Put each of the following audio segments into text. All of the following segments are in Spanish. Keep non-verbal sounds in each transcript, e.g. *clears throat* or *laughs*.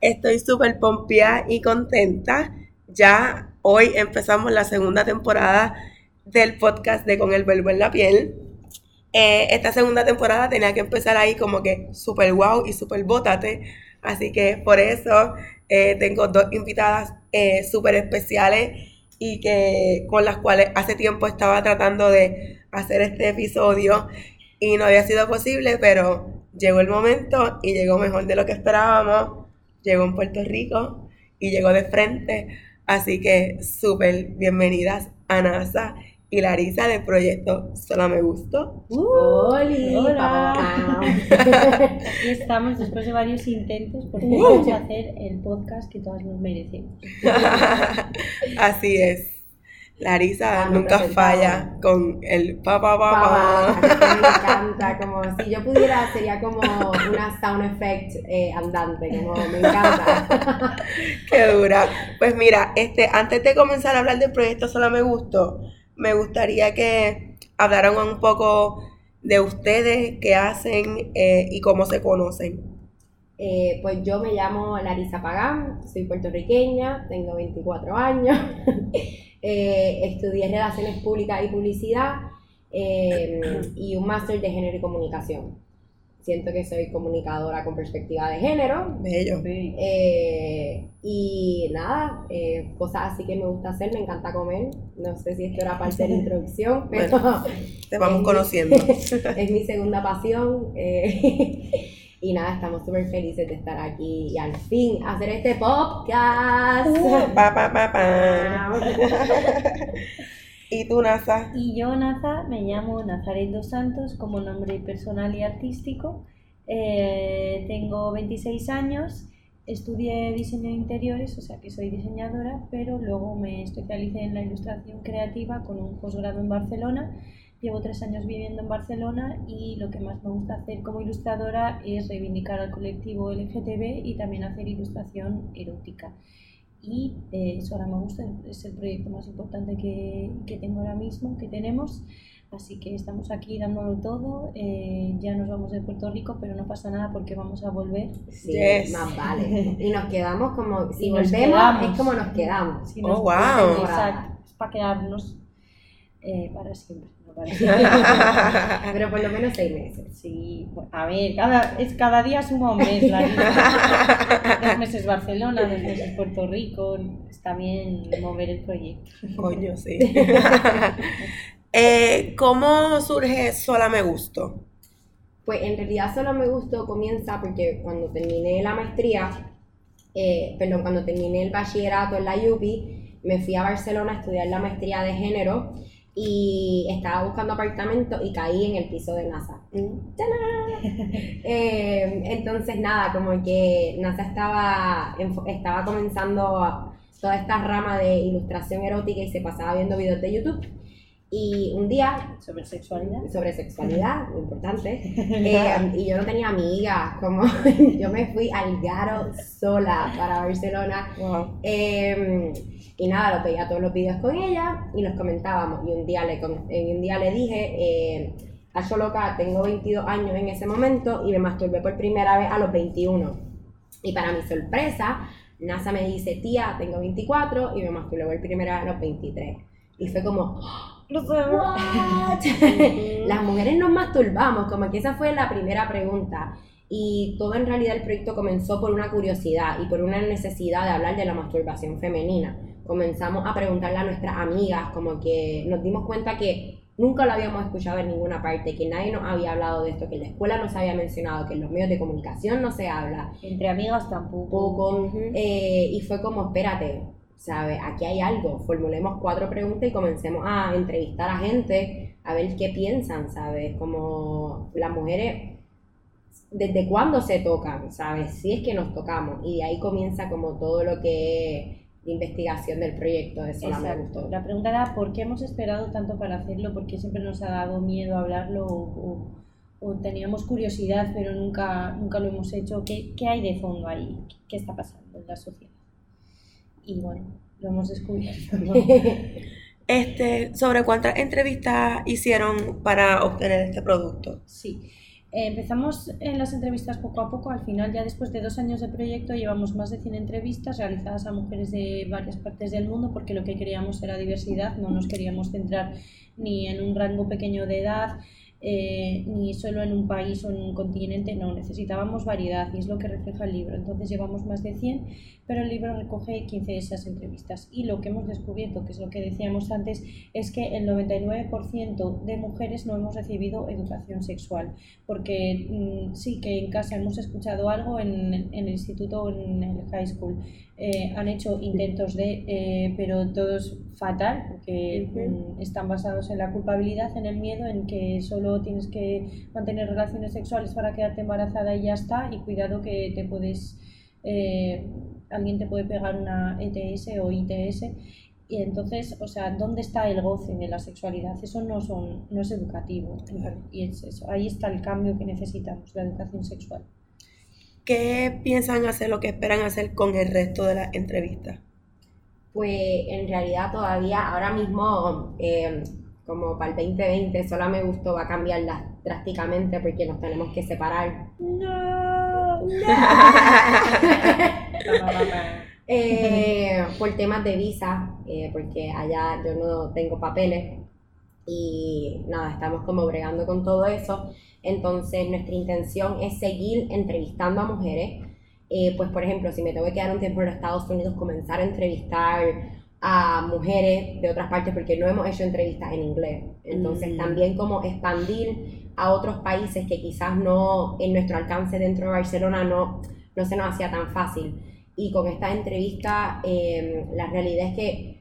estoy súper pompía y contenta. Ya hoy empezamos la segunda temporada del podcast de Con el Verbo en la Piel. Eh, esta segunda temporada tenía que empezar ahí como que súper wow y súper bótate. Así que por eso eh, tengo dos invitadas eh, súper especiales y que con las cuales hace tiempo estaba tratando de hacer este episodio y no había sido posible, pero llegó el momento y llegó mejor de lo que esperábamos. Llegó en Puerto Rico y llegó de frente. Así que súper bienvenidas a NASA y Larisa del proyecto Solo Me Gusto. Hola. Aquí estamos después de varios intentos porque vamos a hacer el podcast que todas nos merecemos. *laughs* Así es. Larisa Ah, nunca falla con el pa pa pa Papá, pa. me encanta, como si yo pudiera sería como una sound effect eh, andante, como me encanta. *laughs* Qué dura. Pues mira, este, antes de comenzar a hablar del proyecto Solo Me Gusto, me gustaría que hablaran un poco de ustedes, qué hacen eh, y cómo se conocen. Eh, pues yo me llamo Larisa Pagán, soy puertorriqueña, tengo 24 años, *laughs* eh, estudié Relaciones Públicas y Publicidad eh, y un máster de Género y Comunicación. Siento que soy comunicadora con perspectiva de género, Bello. Eh, y nada, eh, cosas así que me gusta hacer, me encanta comer. No sé si esto era parte de la introducción, *laughs* pero Te vamos es mi- conociendo. *laughs* es mi segunda pasión. *laughs* y nada, estamos súper felices de estar aquí y al fin hacer este podcast. Pa, pa, pa, pa. *laughs* ¿Y tú, Nasa? Y yo, Naza, me llamo Nazaret dos Santos como nombre personal y artístico. Eh, tengo 26 años, estudié diseño de interiores, o sea que soy diseñadora, pero luego me especialicé en la ilustración creativa con un posgrado en Barcelona. Llevo tres años viviendo en Barcelona y lo que más me gusta hacer como ilustradora es reivindicar al colectivo LGTB y también hacer ilustración erótica. Y eh, eso ahora me gusta, es el proyecto más importante que, que tengo ahora mismo, que tenemos. Así que estamos aquí dándolo todo. eh, ya nos vamos de Puerto Rico, pero no pasa nada porque vamos a volver. Sí, Yes. más vale. Y nos quedamos como, *laughs* si Y nos volvemos, quedamos. es como nos quedamos. Si Oh, nos- wow. Exacto, es para quedarnos eh, para siempre. *laughs* Pero por lo menos seis meses. Sí, a ver, cada, es, cada día suma un mes, la Dos meses Barcelona, dos meses Puerto Rico. Está bien mover el proyecto. Coño, sí. *laughs* Eh, ¿Cómo surge Sola Me Gusto? Pues en realidad solo me gustó comienza porque cuando terminé la maestría, eh, perdón, cuando terminé el bachillerato en la UPI, me fui a Barcelona a estudiar la maestría de género y estaba buscando apartamento y caí en el piso de NASA. ¡Tadán! *laughs* Eh, entonces nada, como que NASA estaba, estaba comenzando toda esta rama de ilustración erótica y se pasaba viendo videos de YouTube. Y un día Sobre sexualidad. sobre sexualidad, muy importante. *laughs* Eh, y yo no tenía amigas, como *laughs* yo me fui al garo sola para Barcelona. Wow. Eh, y nada, lo veía todos los vídeos con ella y los comentábamos. Y un día le, eh, un día le dije, eh, Acho loca, tengo 22 años en ese momento y me masturbé por primera vez a los 21. Y para mi sorpresa, NASA me dice, tía, tengo 24 y me masturbé por primera vez a los 23. Y fue como, What? *laughs* Las mujeres nos masturbamos, como que esa fue la primera pregunta. Y todo en realidad el proyecto comenzó por una curiosidad y por una necesidad de hablar de la masturbación femenina. Comenzamos a preguntarle a nuestras amigas, como que nos dimos cuenta que nunca lo habíamos escuchado en ninguna parte, que nadie nos había hablado de esto, que en la escuela no se había mencionado, que en los medios de comunicación no se habla Entre amigas tampoco. poco. eh, y fue como, espérate, ¿sabes? Aquí hay algo. Formulemos cuatro preguntas y comencemos a entrevistar a gente, a ver qué piensan, ¿sabes? Como las mujeres, ¿desde cuándo se tocan? ¿Sabes? Si es que nos tocamos. Y de ahí comienza como todo lo que es de investigación del proyecto, eso no me Exacto. gustó. La pregunta era por qué hemos esperado tanto para hacerlo, por qué siempre nos ha dado miedo hablarlo o, o- o teníamos curiosidad pero nunca, nunca lo hemos hecho. ¿Qué, qué hay de fondo ahí? ¿Qué está pasando en la sociedad? Y bueno, lo hemos descubierto. ¿no? *laughs* Este, ¿sobre cuántas entrevistas hicieron para obtener este producto? Sí. Eh, empezamos en las entrevistas poco a poco, al final ya después de dos años de proyecto llevamos más de 100 entrevistas realizadas a mujeres de varias partes del mundo porque lo que queríamos era diversidad, no nos queríamos centrar ni en un rango pequeño de edad, eh, ni solo en un país o en un continente, no, necesitábamos variedad y es lo que refleja el libro. Entonces llevamos más de 100, pero el libro recoge 15 de esas entrevistas. Y lo que hemos descubierto, que es lo que decíamos antes, es que el 99% de mujeres no hemos recibido educación sexual, porque mm, sí que en casa hemos escuchado algo en, en el instituto o en el high school. Eh, han hecho intentos de, eh, pero todos fatal, porque mm, están basados en la culpabilidad, en el miedo, en que solo tienes que mantener relaciones sexuales para quedarte embarazada y ya está, y cuidado que te puedes, eh, alguien te puede pegar una ETS o ITS. Y entonces, o sea, ¿dónde está el goce de la sexualidad? Eso no, son, no es educativo. Claro. Y es eso. Ahí está el cambio que necesitamos, la educación sexual. ¿Qué piensan hacer, lo que esperan hacer con el resto de las entrevistas? Pues en realidad todavía, ahora mismo, eh, como para el 2020, solo me gustó, va a cambiar la- drásticamente porque nos tenemos que separar. *laughs* No, Eh, por temas de visa, eh, porque allá yo no tengo papeles y nada, estamos como bregando con todo eso. Entonces nuestra intención es seguir entrevistando a mujeres. Eh, pues por ejemplo, si me tengo que quedar un tiempo en los Estados Unidos, comenzar a entrevistar a mujeres de otras partes, porque no hemos hecho entrevistas en inglés. Entonces Mm. también como expandir a otros países que quizás no en nuestro alcance dentro de Barcelona no, no se nos hacía tan fácil. Y con esta entrevista, eh, la realidad es que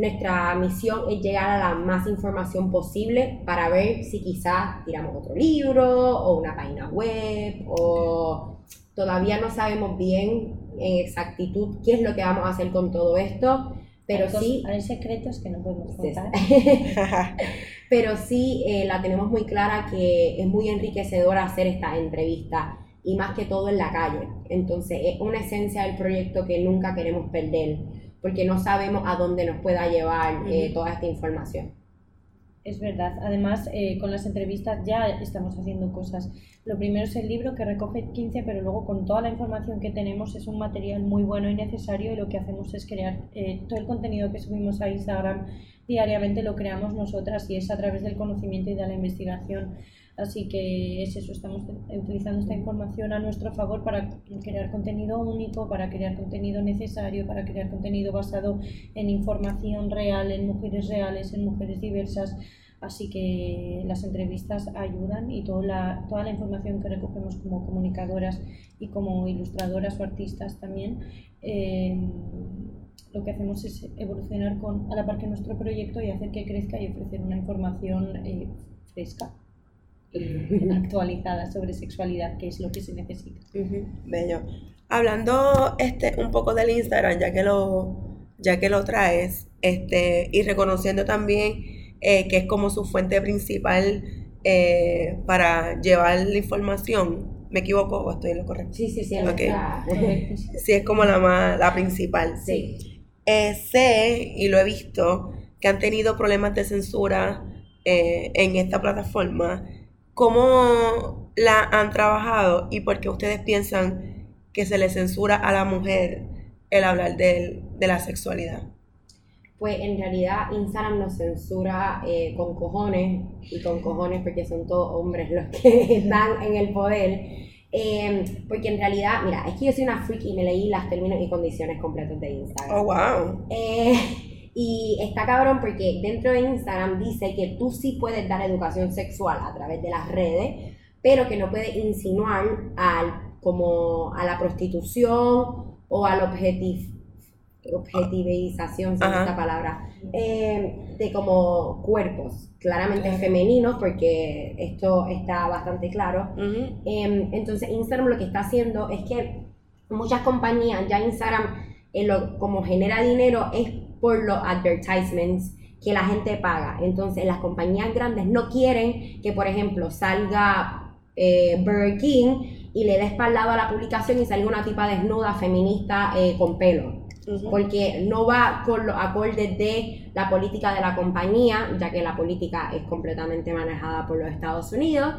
nuestra misión es llegar a la más información posible para ver si quizás tiramos otro libro o una página web o todavía no sabemos bien en exactitud qué es lo que vamos a hacer con todo esto, pero hay, sí hay secretos que no podemos contar. *laughs* pero sí eh, la tenemos muy clara que es muy enriquecedora hacer esta entrevista y más que todo en la calle. Entonces es una esencia del proyecto que nunca queremos perder porque no sabemos a dónde nos pueda llevar eh, toda esta información. Es verdad. Además, eh, con las entrevistas ya estamos haciendo cosas. Lo primero es el libro que recoge 15, pero luego con toda la información que tenemos es un material muy bueno y necesario y lo que hacemos es crear eh, todo el contenido que subimos a Instagram diariamente lo creamos nosotras y es a través del conocimiento y de la investigación. Así que es eso, estamos utilizando esta información a nuestro favor para crear contenido único, para crear contenido necesario, para crear contenido basado en información real, en mujeres reales, en mujeres diversas. Así que las entrevistas ayudan y toda la, toda la información que recogemos como comunicadoras y como ilustradoras o artistas también, eh, lo que hacemos es evolucionar con, a la par que nuestro proyecto y hacer que crezca y ofrecer una información eh, fresca, actualizada sobre sexualidad, que es lo que se necesita. Ujú, Bello. Hablando este un poco del Instagram, ya que lo, ya que lo traes, este, y reconociendo también eh, que es como su fuente principal eh, para llevar la información. ¿Me equivoco o estoy en lo correcto? Sí, sí, sí. Ok. nuestra- Correctísimo. Sí, es como la más, la principal. sí. Eh, sé y lo he visto que han tenido problemas de censura eh, en esta plataforma. ¿Cómo la han trabajado y por qué ustedes piensan que se le censura a la mujer el hablar del- de la sexualidad? Pues en realidad Instagram nos censura eh, con cojones y con cojones porque son todos hombres los que *laughs* están en el poder. Eh, porque en realidad, mira, es que yo soy una freak y me leí las términos y condiciones completos de Instagram. Oh, wow. Eh, y está cabrón porque dentro de Instagram dice que tú sí puedes dar educación sexual a través de las redes, pero que no puedes insinuar al, como a la prostitución o al objetiv, objetivización, si esta palabra, eh, de como cuerpos claramente femeninos, porque esto está bastante claro. Em, entonces Instagram lo que está haciendo es que muchas compañías, ya Instagram lo, como genera dinero es por los advertisements que la gente paga. Entonces las compañías grandes no quieren que, por ejemplo, salga eh, Burger King y le dé espaldado a la publicación y salga una tipa desnuda, feminista, eh, con pelo. Porque no va con los acordes de la política de la compañía, ya que la política es completamente manejada por los Estados Unidos.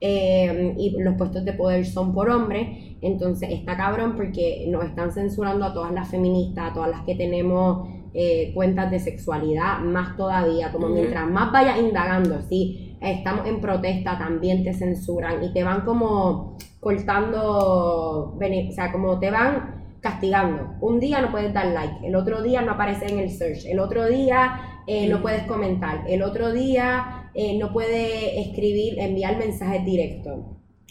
Eh, y los puestos de poder son por hombres, entonces está cabrón porque nos están censurando a todas las feministas, a todas las que tenemos eh, cuentas de sexualidad, más todavía, como mientras más vayas indagando, si estamos en protesta, también te censuran y te van como cortando, o sea, como te van castigando. Un día no puedes dar like, el otro día no aparece en el search, el otro día eh, no puedes comentar, el otro día eh, no puedes escribir, enviar mensajes directos.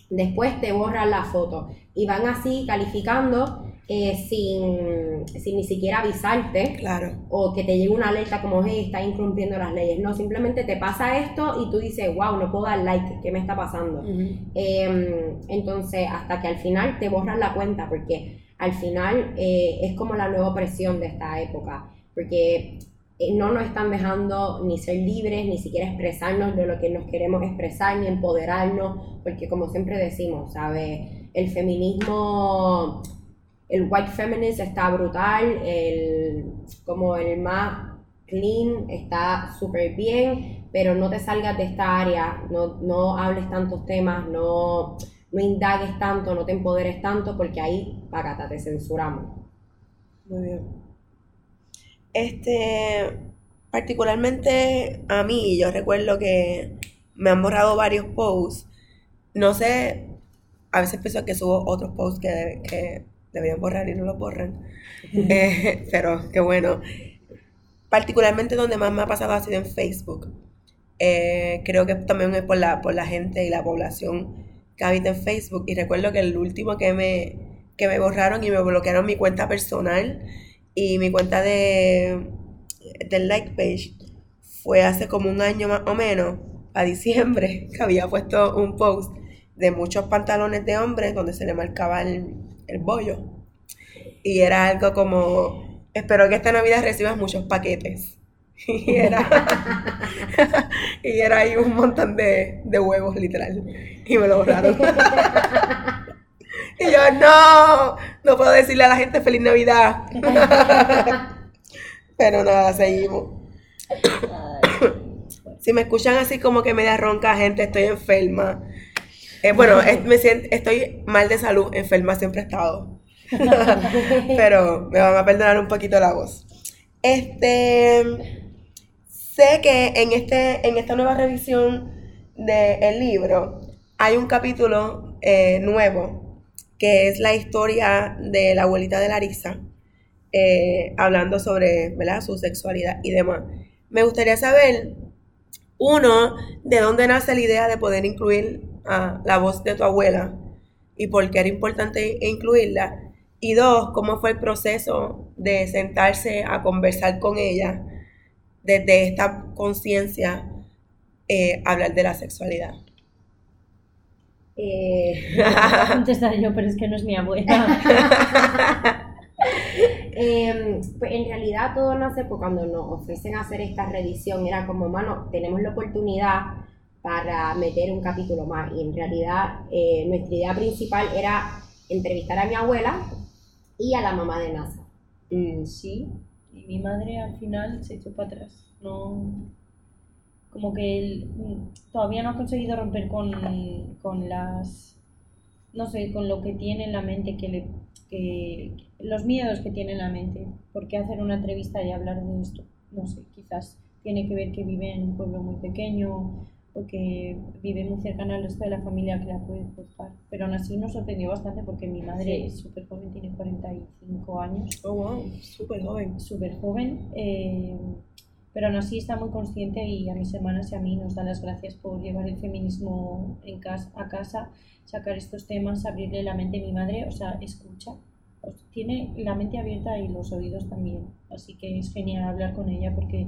Después te borran la foto y van así calificando eh, sin, sin, ni siquiera avisarte. Claro. O que te llegue una alerta como, hey, está incumpliendo las leyes. No, simplemente te pasa esto y tú dices, wow, no puedo dar like, ¿qué me está pasando? Em, entonces, hasta que al final te borran la cuenta, porque al final eh, es como la nueva presión de esta época. Porque eh, no nos están dejando ni ser libres, ni siquiera expresarnos de lo que nos queremos expresar, ni empoderarnos, porque como siempre decimos, ¿sabes? El feminismo el white feminist está brutal, el, como el más clean está súper bien, pero no te salgas de esta área, no, no hables tantos temas, no, no indagues tanto, no te empoderes tanto, porque ahí, pagata, te censuramos. Muy bien. Este, particularmente a mí, yo recuerdo que me han borrado varios posts. No sé, a veces pienso que subo otros posts que, que deberían borrar y no lo borran. *laughs* Eh, pero qué bueno. Particularmente donde más me ha pasado ha sido en Facebook. Eh, creo que también es por la, por la gente y la población que habita en Facebook. Y recuerdo que el último que me, que me borraron y me bloquearon mi cuenta personal y mi cuenta de del like page fue hace como un año más o menos, a diciembre, *laughs* que había puesto un post de muchos pantalones de hombre donde se le marcaba el, el bollo. Y era algo como, espero que esta Navidad recibas muchos paquetes. *laughs* Y era, *laughs* y era ahí un montón de, de huevos, literal. Y me lo borraron. *laughs* y yo, no, no puedo decirle a la gente feliz Navidad. Pero nada, seguimos. si me escuchan así como que media ronca, gente, estoy enferma. Eh, bueno, *laughs* me siento, estoy mal de salud, enferma siempre he estado. *laughs* Pero me van a perdonar un poquito la voz. Este, sé que en, este, en esta nueva revisión del libro hay un capítulo eh, nuevo que es la historia de la abuelita de Larisa, eh, hablando sobre ¿verdad? su sexualidad y demás. Me gustaría saber, uno, de dónde nace la idea de poder incluir a la voz de tu abuela y por qué era importante incluirla. Y dos, cómo fue el proceso de sentarse a conversar con ella desde esta conciencia, eh, hablar de la sexualidad. Eh, contestar *laughs* yo, pero es que no es mi abuela. *laughs* Em, pues en realidad todo nace por cuando nos ofrecen hacer esta revisión. Era como, mano, tenemos la oportunidad para meter un capítulo más. Y en realidad eh, nuestra idea principal era entrevistar a mi abuela y a la mamá de NASA. Mm, sí, y mi madre al final se echó para atrás. No, como que él, mm, todavía no ha conseguido romper con, con las, no sé, con lo que tiene en la mente, que le, que, los miedos que tiene en la mente. ¿Por qué hacer una entrevista y hablar de esto? No sé, quizás tiene que ver que vive en un pueblo muy pequeño, porque vive muy cercana al resto de la familia que la puede juzgar. Pero aún así nos sorprendió bastante porque mi madre es súper joven, tiene 45 años. Oh, wow, súper joven. Súper joven. Eh, pero aún así está muy consciente y a mis hermanas y a mí nos dan las gracias por llevar el feminismo en casa, a casa, sacar estos temas, abrirle la mente a mi madre, o sea, escucha. Tiene la mente abierta y los oídos también. Así que es genial hablar con ella porque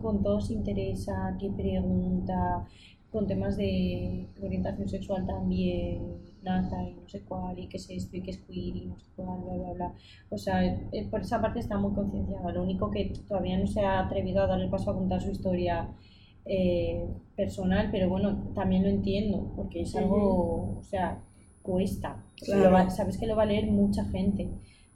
con todo se interesa, qué pregunta, con temas de orientación sexual también, nada y no sé cuál, y qué es esto, y qué es queer, y no sé cuál, bla, bla, bla. O sea, eh, por esa parte está muy concienciada. Lo único que todavía no se ha atrevido a dar el paso a contar su historia eh, personal, pero bueno, también lo entiendo, porque es algo, o sea, cuesta. Claro. Lo va- sabes que lo va a leer mucha gente.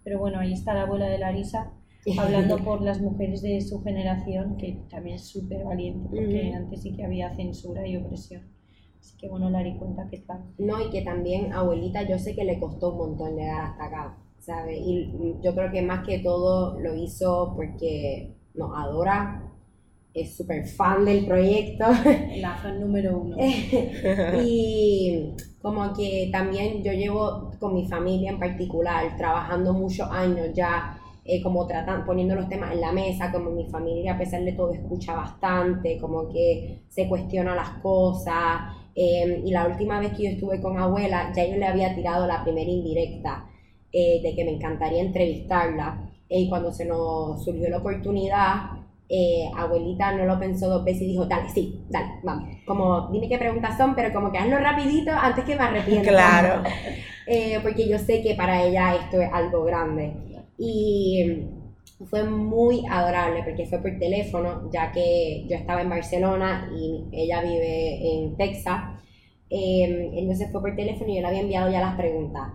Pero bueno, ahí está la abuela de Larisa *laughs* hablando por las mujeres de su generación, que también es súper valiente, porque antes sí que había censura y opresión. Así que bueno, Lari, cuenta qué tal. No, y que también abuelita yo sé que le costó un montón llegar hasta acá, ¿sabes? Y yo creo que más que todo lo hizo porque nos adora, es súper fan del proyecto La fan número uno. *laughs* y como que también yo llevo con mi familia en particular trabajando muchos años ya eh, como tratan, poniendo los temas en la mesa, como mi familia a pesar de todo escucha bastante, como que se cuestiona las cosas. eh, y la última vez que yo estuve con abuela, ya yo le había tirado la primera indirecta eh, de que me encantaría entrevistarla. y cuando se nos surgió la oportunidad, eh, abuelita no lo pensó dos veces y dijo, dale, sí, dale, vamos. Como, dime qué preguntas son, pero como que hazlo rapidito antes que me arrepienta. Claro. *laughs* Eh, porque yo sé que para ella esto es algo grande. Y fue muy adorable porque fue por teléfono, ya que yo estaba en Barcelona y ella vive en Texas. Eh, entonces fue por teléfono y yo le había enviado ya las preguntas.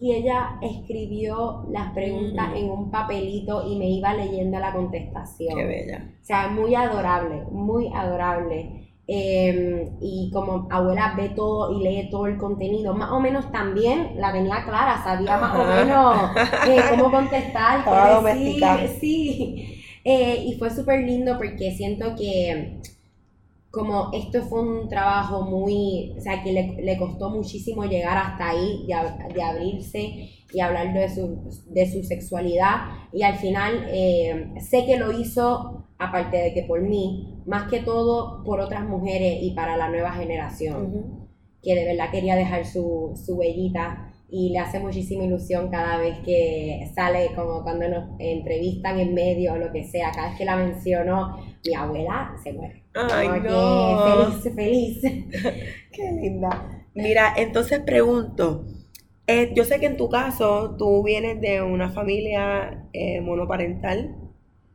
Y ella escribió las preguntas Mm. en un papelito y me iba leyendo la contestación. Qué bella. O sea, muy adorable, muy adorable. Eh, y como abuela ve todo y lee todo el contenido, más o menos también la tenía clara, sabía más o menos eh, *laughs* cómo contestar, qué decir, sí. Eh, y fue súper lindo porque siento que como esto fue un trabajo muy, o sea, que le, le costó muchísimo llegar hasta ahí, de, ab- de abrirse y hablar de su, de su sexualidad. Y al final eh, sé que lo hizo, aparte de que por mí, más que todo por otras mujeres y para la nueva generación, que de verdad quería dejar su, su huellita. Y le hace muchísima ilusión cada vez que sale, como cuando nos entrevistan en medio o lo que sea. Cada vez que la menciono, mi abuela se muere. Ay, Como que no. Feliz, feliz. *laughs* Qué linda. Mira, entonces pregunto, eh, yo sé que en tu caso tú vienes de una familia eh, monoparental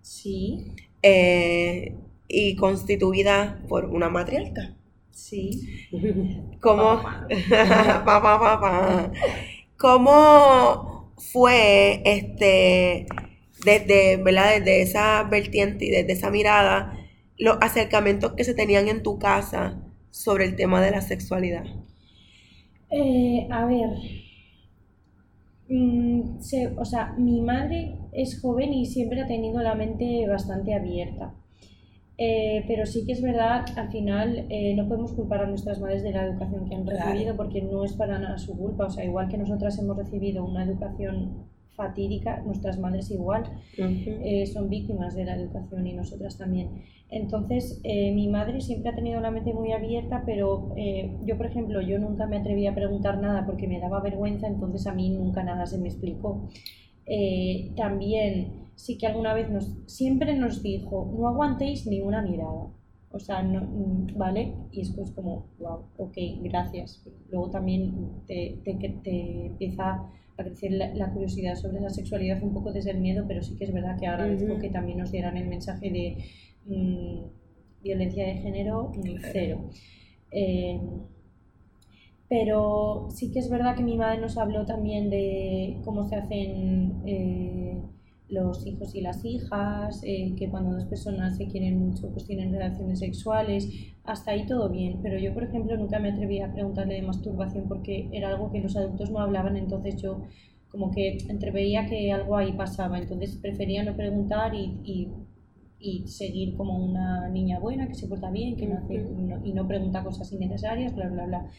Sí, eh, y constituida por una matriarca. Sí. *laughs* ¿Cómo. *laughs* ¿Cómo fue este desde, ¿verdad? desde esa vertiente y desde esa mirada los acercamientos que se tenían en tu casa sobre el tema de la sexualidad? Eh, a ver, mm, se- o sea, mi madre es joven y siempre ha tenido la mente bastante abierta. Eh, pero sí que es verdad, al final eh, no podemos culpar a nuestras madres de la educación que han Claro. recibido porque no es para nada su culpa. O sea, igual que nosotras hemos recibido una educación fatídica, nuestras madres igual eh, son víctimas de la educación y nosotras también. Entonces, eh, mi madre siempre ha tenido la mente muy abierta, pero eh, yo, por ejemplo, yo nunca me atreví a preguntar nada porque me daba vergüenza, entonces a mí nunca nada se me explicó. Eh, también sí que alguna vez nos, siempre nos dijo, no aguantéis ni una mirada. O sea, no, mm, ¿vale? Y es pues como, wow, ok, gracias. Luego también te, te, te empieza a crecer la, la curiosidad sobre la sexualidad un poco desde el miedo, pero sí que es verdad que agradezco que también nos dieran el mensaje de mm, violencia de género mm, cero. Eh, pero sí que es verdad que mi madre nos habló también de cómo se hacen eh, los hijos y las hijas, eh, que cuando dos personas se quieren mucho pues tienen relaciones sexuales, hasta ahí todo bien, pero yo por ejemplo nunca me atreví a preguntarle de masturbación porque era algo que los adultos no hablaban, entonces yo como que entreveía que algo ahí pasaba, entonces prefería no preguntar y, y, y seguir como una niña buena que se porta bien, que no hace, no- y no pregunta cosas innecesarias, bla, bla, bla.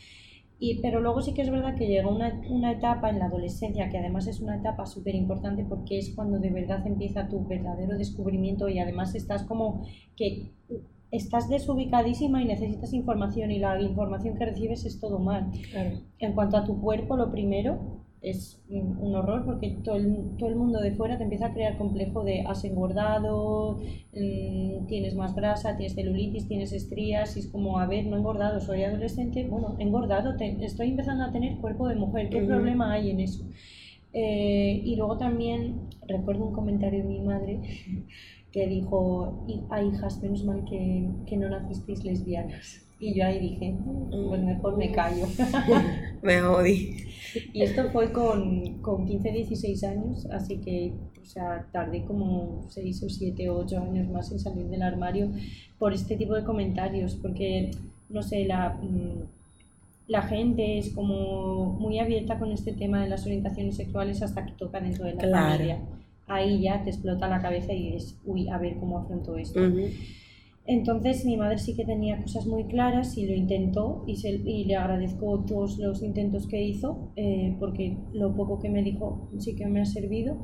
Y, pero luego sí que es verdad que llega una, una etapa en la adolescencia, que además es una etapa súper importante porque es cuando de verdad empieza tu verdadero descubrimiento y además estás como que estás desubicadísima y necesitas información y la información que recibes es todo mal. Claro. En cuanto a tu cuerpo, lo primero, es un un horror porque todo el, todo el mundo de fuera te empieza a crear complejo de has engordado, mm, tienes más grasa, tienes celulitis, tienes estrías, y es como, a ver, no he engordado, soy adolescente, bueno, he engordado, te- estoy empezando a tener cuerpo de mujer, ¿qué problema hay en eso? Eh, y luego también recuerdo un comentario de mi madre que dijo, "Hi- a hijas, menos mal que, que no nacisteis lesbianas. Y yo ahí dije, "Mm, pues mejor me callo. *laughs* Me jodí. Y esto fue con, con 15, 16 años, así que, o sea, tardé como 6 o 7 o 8 años más en salir del armario por este tipo de comentarios, porque, no sé, la, mm, la gente es como muy abierta con este tema de las orientaciones sexuales hasta que toca dentro de la Claro. familia. Ahí ya te explota la cabeza y dices, uy, a ver cómo afronto esto. Entonces mi madre sí que tenía cosas muy claras y lo intentó y, se- y le agradezco todos los intentos que hizo eh, porque lo poco que me dijo sí que me ha servido.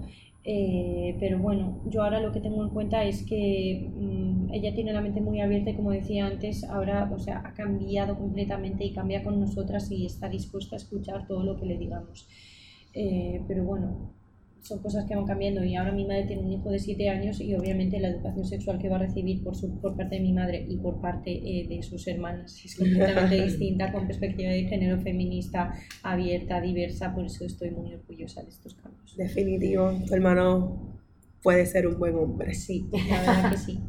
Eh, pero bueno, yo ahora lo que tengo en cuenta es que mm, ella tiene la mente muy abierta y como decía antes, ahora o sea, ha cambiado completamente y cambia con nosotras y está dispuesta a escuchar todo lo que le digamos. Eh, pero bueno, son cosas que van cambiando y ahora mi madre tiene un hijo de 7 años y obviamente la educación sexual que va a recibir por, su, por parte de mi madre y por parte eh, de sus hermanas es completamente *laughs* distinta con perspectiva de género feminista, abierta, diversa, por eso estoy muy orgullosa de estos cambios. Definitivo, tu hermano puede ser un buen hombre. Sí, la verdad que sí. *laughs*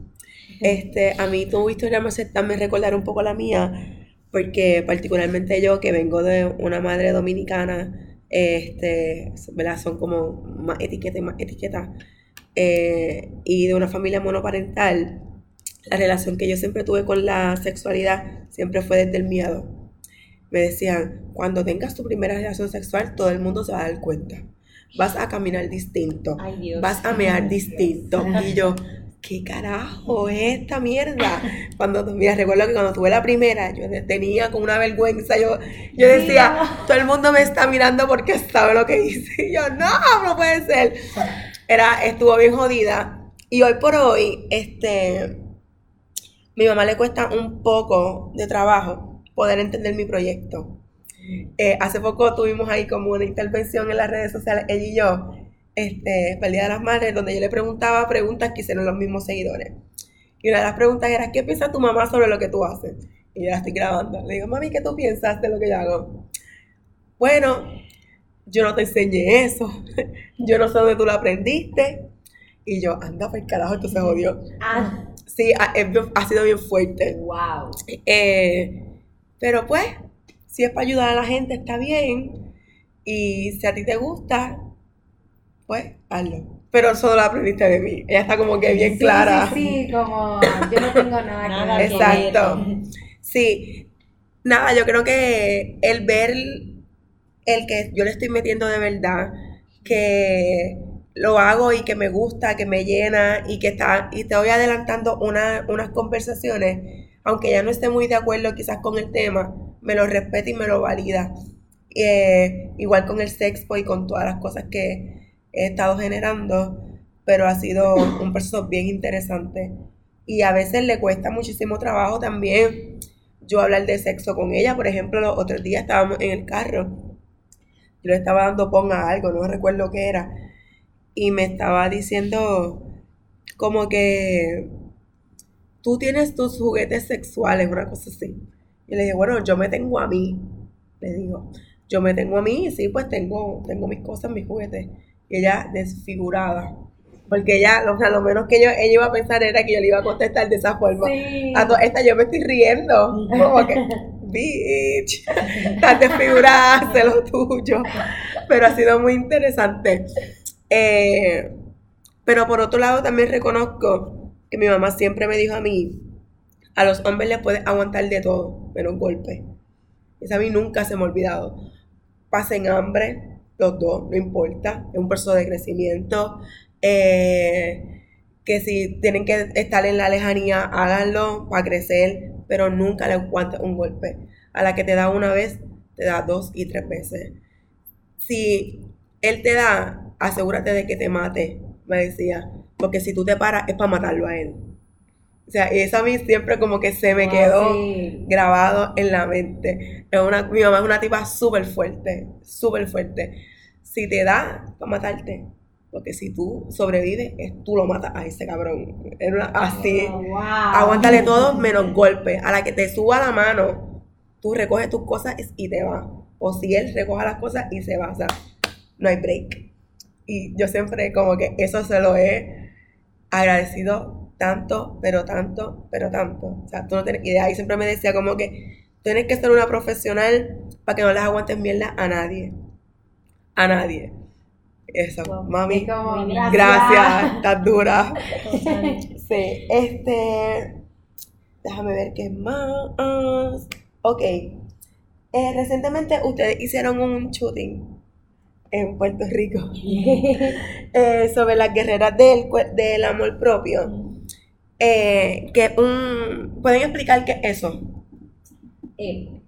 Este, a mí tu historia me hace también recordar un poco la mía, porque particularmente yo que vengo de una madre dominicana, este, ¿verdad? Son como más etiqueta y más etiqueta, eh, y de una familia monoparental, la relación que yo siempre tuve con la sexualidad siempre fue desde el miedo. Me decían, cuando tengas tu primera relación sexual, todo el mundo se va a dar cuenta. Vas a caminar distinto Ay Dios. vas a mear *laughs* distinto. Y yo, ¿qué carajo es esta mierda? Cuando, mira, recuerdo que cuando tuve la primera, yo tenía como una vergüenza, yo, yo decía, todo el mundo me está mirando porque sabe lo que hice. *laughs* Y yo, no, no puede ser. Era, estuvo bien jodida. Y hoy por hoy, este, mi mamá le cuesta un poco de trabajo poder entender mi proyecto. Eh, hace poco tuvimos ahí como una intervención en las redes sociales, ella y yo, este, para el Día de las Madres, donde yo le preguntaba preguntas que hicieron los mismos seguidores. Y una de las preguntas era, ¿qué piensa tu mamá sobre lo que tú haces? Y yo la estoy grabando. Le digo, mami, ¿qué tú piensas de lo que yo hago? Bueno, yo no te enseñé eso. *laughs* yo no sé dónde tú lo aprendiste. Y yo, anda, por carajo, esto se jodió. Ah, Sí, ha, ha sido bien fuerte. wow. Eh, pero pues, si es para ayudar a la gente, está bien. Y si a ti te gusta, pues hazlo. Pero eso lo aprendiste de mí. Ella está como que bien Sí, clara. Sí, sí, como yo no tengo nada, Nada que que ver. Exacto. *laughs* Sí. Nada, yo creo que el ver el que yo le estoy metiendo de verdad, que lo hago y que me gusta, que me llena y que está, y te voy adelantando una- unas conversaciones, aunque ya no esté muy de acuerdo quizás con el tema, me lo respeta y me lo valida. Eh, igual con el sexpo y con todas las cosas que he estado generando, pero ha sido un proceso bien interesante. Y a veces le cuesta muchísimo trabajo también yo hablar de sexo con ella. Por ejemplo, los otros días estábamos en el carro. Yo le estaba dando pon a algo, no recuerdo qué era. Y me estaba diciendo como que tú tienes tus juguetes sexuales, una cosa así. Y le dije, bueno, yo me tengo a mí. Le digo, yo me tengo a mí sí, pues tengo, tengo mis cosas, mis juguetes. Y ella desfigurada. Porque ella, o sea, lo menos que yo, ella iba a pensar era que yo le iba a contestar de esa forma. Sí. A toda esta yo me estoy riendo. Como que, bitch, estás desfigurada, *laughs* sé lo tuyo. Pero ha sido muy interesante. Eh, pero por otro lado también reconozco que mi mamá siempre me dijo a mí, a los hombres les puedes aguantar de todo, menos golpes. Eso a mí nunca se me ha olvidado. Pasen hambre, los dos, no importa. Es un proceso de crecimiento. Eh, que si tienen que estar en la lejanía, háganlo para crecer, pero nunca le aguantes un golpe. A la que te da una vez, te da dos y tres veces. Si él te da, asegúrate de que te mate, me decía, porque si tú te paras es para matarlo a él. O sea, y eso a mí siempre como que se me Ah, quedó sí. grabado en la mente. Es una, mi mamá es una tipa súper fuerte, súper fuerte. Si te da para matarte, porque si tú sobrevives, es- tú lo matas a ese cabrón. Una- así. Oh, wow. Aguántale todo menos golpe. A la que te suba la mano, tú recoges tus cosas y te vas. O si él recoge las cosas y se va. O sea, no hay break. Y yo siempre como que eso se lo he agradecido tanto, pero tanto, pero tanto. O sea, tú no tienes idea. Y siempre me decía como que tienes que ser una profesional para que no les aguantes mierda a nadie. A nadie. Eso, Wow. mami. Es como, Muy bien. Gracias, estás dura. *laughs* Sí, este. Déjame ver qué más. Ok. Eh, recientemente ustedes hicieron un shooting en Puerto Rico *laughs* *laughs* eh, sobre las guerreras del, del amor propio. Eh, que un, ¿Pueden explicar qué es eso? Eh,